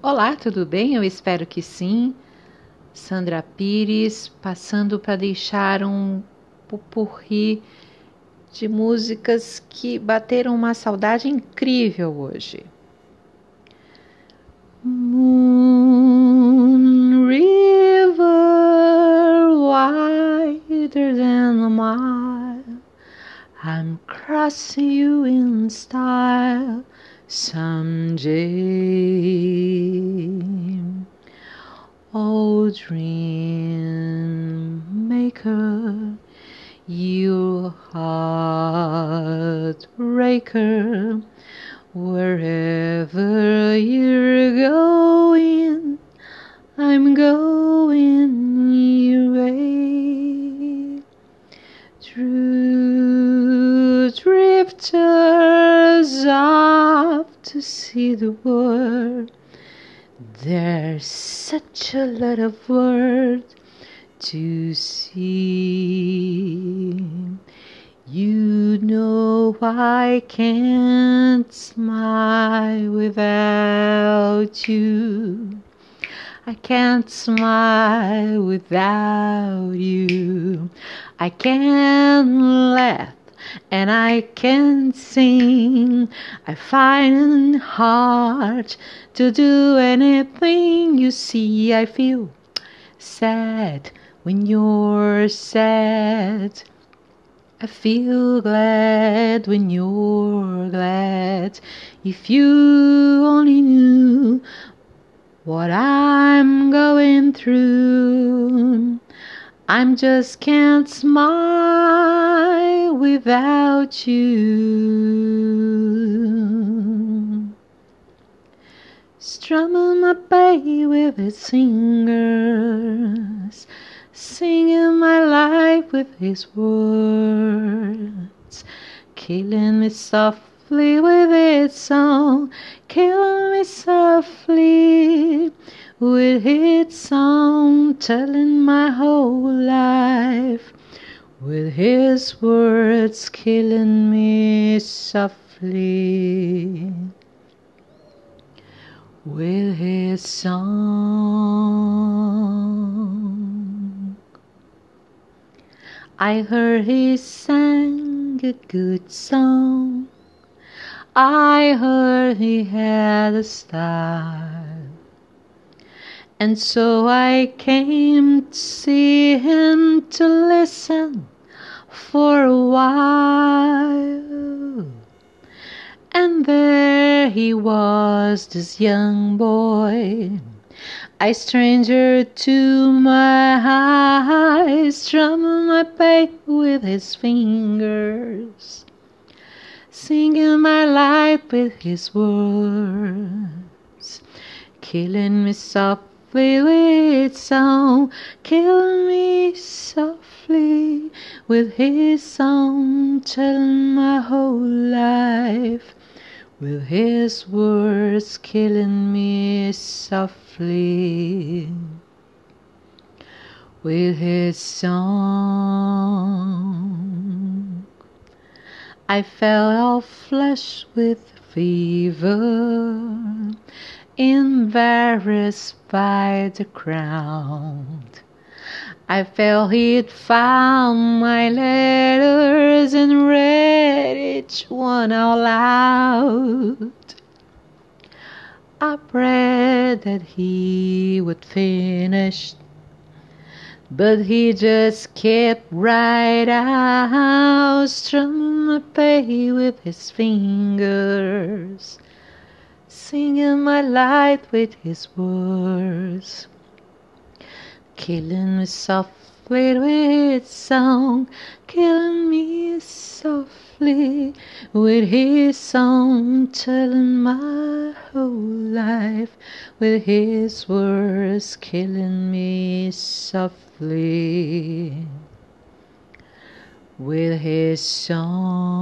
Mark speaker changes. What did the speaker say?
Speaker 1: Olá, tudo bem? Eu espero que sim. Sandra Pires, passando para deixar um pupurri de músicas que bateram uma saudade incrível hoje. Moon River, wider than a mile, I'm crossing you in style someday. Dream maker, you heartbreaker, wherever you're going, I'm going your way. True drifters off to see the world. There's such a lot of world to see. You know I can't smile without you. I can't smile without you. I can't laugh and I can sing. I find it hard to do anything. You see, I feel sad when you're sad. I feel glad when you're glad. If you only knew what I'm going through. I'm just can't smile without you. Strumming my bass with his fingers, singing my life with his words, killing me softly with his song, killing me softly with his song, telling my whole life, with his words killing me softly, with his song. I heard he sang a good song. I heard he had a style. And so I came to see him to listen for a while. And there he was, this young boy, a stranger to my eyes, strumming my bass with his fingers, singing my life with his words, killing me soft with song, kill me softly. With his song, telling my whole life. With his words, killing me softly. With his song. I felt all flushed with fever embarrassed by the crowd. I felt he'd found my letters and read each one out loud. I prayed that he would finish, but he just kept right out, strumming my bass with his fingers singing my life with his words, killing me softly with song, killing me softly with his song, telling my whole life with his words, killing me softly with his song.